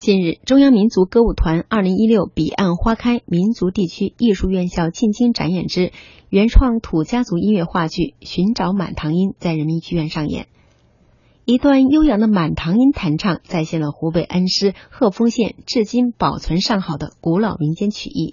近日，中央民族歌舞团二零一六彼岸花开民族地区艺术院校进京展演之原创土家族音乐话剧《寻找满堂音》在人民剧院上演。一段悠扬的满堂音弹唱，再现了湖北恩施鹤峰县至今保存上好的古老民间曲艺。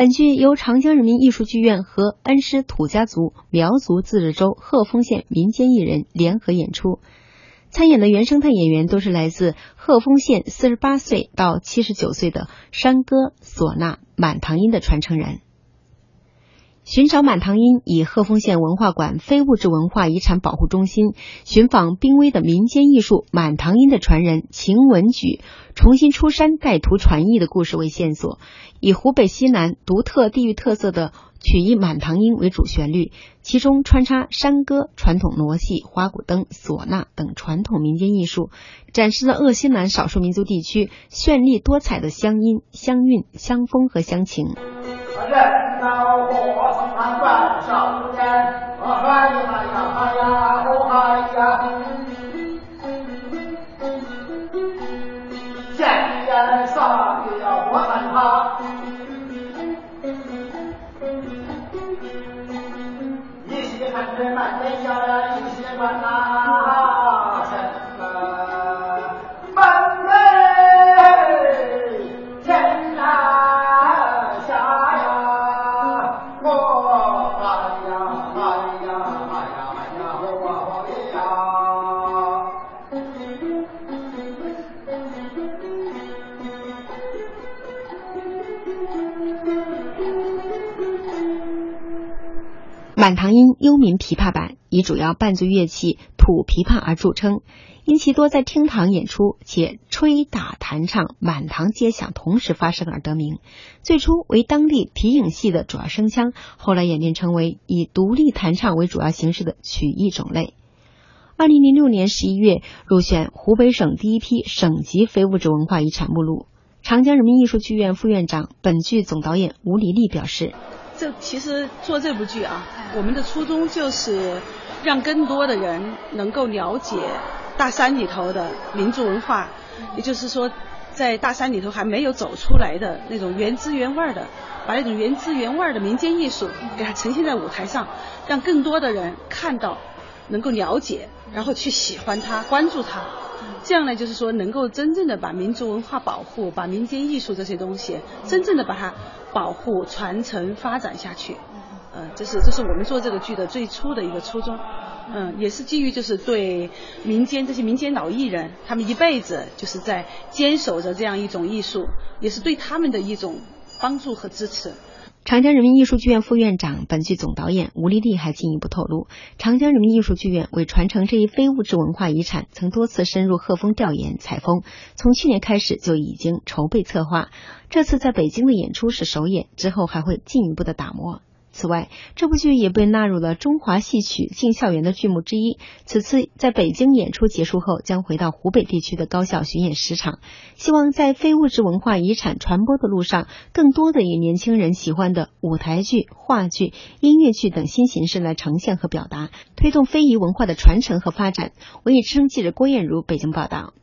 本剧由长江人民艺术剧院和恩施土家族苗族自治州鹤峰县民间艺人联合演出，参演的原生态演员都是来自鹤峰县四十八岁到七十九岁的山歌、唢呐、满堂音的传承人。寻找满堂音以鹤峰县文化馆非物质文化遗产保护中心寻访濒危的民间艺术满堂音的传人秦文举重新出山带图传艺的故事为线索，以湖北西南独特地域特色的曲艺满堂音为主旋律，其中穿插山歌、传统傩戏、花鼓灯、唢呐等传统民间艺术，展示了鄂西南少数民族地区绚丽多彩的乡音、乡韵、乡风和乡情。人老和尚看管少年，嗨呀呀嗨呀哦嗨呀！见人上也要我喊他，一些看着满天下呀，一些管他。满堂音幽冥琵琶版以主要伴奏乐器土琵琶而著称，因其多在厅堂演出，且吹打弹唱满堂皆响同时发生而得名。最初为当地皮影戏的主要声腔，后来演变成为以独立弹唱为主要形式的曲艺种类。二零零六年十一月入选湖北省第一批省级非物质文化遗产目录。长江人民艺术剧院副院长、本剧总导演吴黎丽表示。这其实做这部剧啊，我们的初衷就是让更多的人能够了解大山里头的民族文化，也就是说，在大山里头还没有走出来的那种原汁原味的，把那种原汁原味的民间艺术给它呈现在舞台上，让更多的人看到，能够了解，然后去喜欢它、关注它。这样呢，就是说能够真正的把民族文化保护，把民间艺术这些东西，真正的把它。保护、传承、发展下去，嗯，这是这是我们做这个剧的最初的一个初衷，嗯，也是基于就是对民间这些民间老艺人，他们一辈子就是在坚守着这样一种艺术，也是对他们的一种帮助和支持。长江人民艺术剧院副院长、本剧总导演吴丽丽还进一步透露，长江人民艺术剧院为传承这一非物质文化遗产，曾多次深入鹤峰调研采风，从去年开始就已经筹备策划。这次在北京的演出是首演，之后还会进一步的打磨。此外，这部剧也被纳入了中华戏曲进校园的剧目之一。此次在北京演出结束后，将回到湖北地区的高校巡演十场，希望在非物质文化遗产传播的路上，更多的以年轻人喜欢的舞台剧、话剧、音乐剧等新形式来呈现和表达，推动非遗文化的传承和发展。文艺之声记者郭艳茹北京报道。